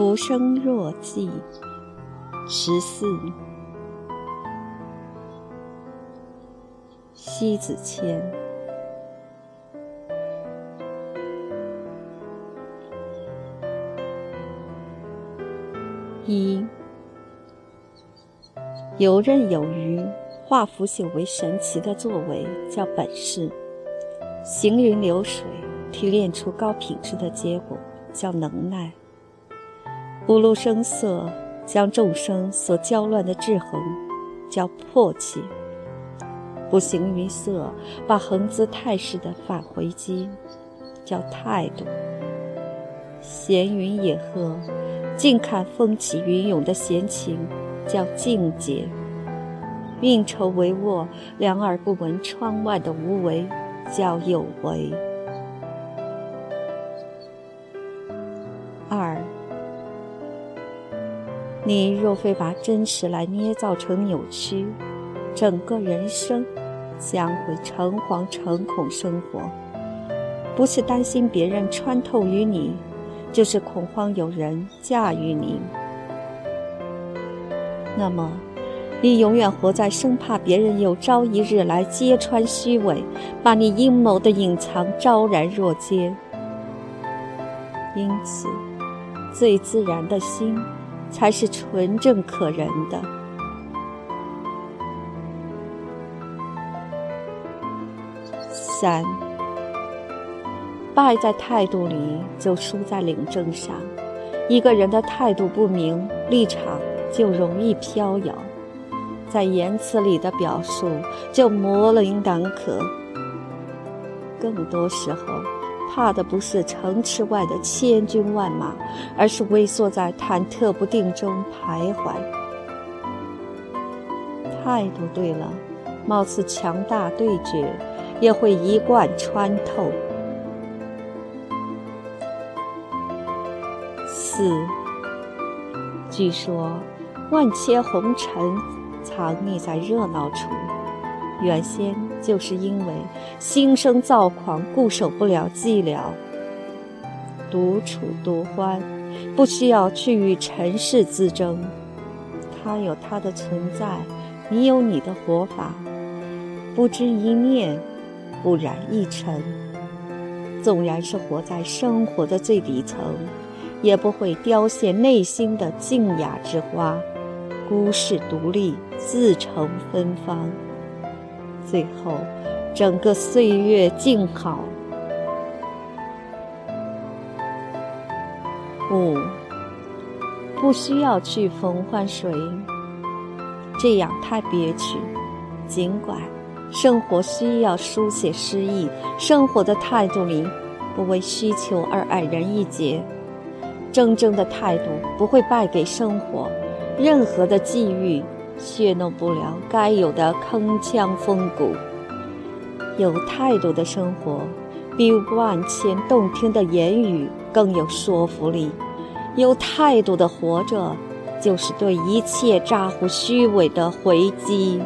浮生若寄，十四。西子谦。一，游刃有余，化腐朽为神奇的作为叫本事；行云流水，提炼出高品质的结果叫能耐；不露声色，将众生所交乱的制衡叫迫切；不形于色，把恒姿态势的返回击叫态度；闲云野鹤。静看风起云涌的闲情，叫境界；运筹帷幄，两耳不闻窗外的无为，叫有为。你若非把真实来捏造成扭曲，整个人生将会诚惶诚恐生活。不是担心别人穿透于你。就是恐慌有人驾驭你，那么，你永远活在生怕别人有朝一日来揭穿虚伪，把你阴谋的隐藏昭然若揭。因此，最自然的心，才是纯正可人的。三。败在态度里，就输在领证上。一个人的态度不明，立场就容易飘摇，在言辞里的表述就模棱两可。更多时候，怕的不是城池外的千军万马，而是微缩在忐忑不定中徘徊。态度对了，貌似强大对决，也会一贯穿透。四，据说万千红尘藏匿在热闹处，原先就是因为心生躁狂，固守不了寂寥。独处独欢，不需要去与尘世自争，它有它的存在，你有你的活法。不知一念，不染一尘。纵然是活在生活的最底层。也不会凋谢内心的静雅之花，孤世独立，自成芬芳。最后，整个岁月静好。五，不需要去逢欢谁，这样太憋屈。尽管生活需要书写诗意，生活的态度里不为需求而矮人一截。真正的态度不会败给生活，任何的际遇血弄不了该有的铿锵风骨。有态度的生活，比万千动听的言语更有说服力。有态度的活着，就是对一切咋呼虚伪的回击。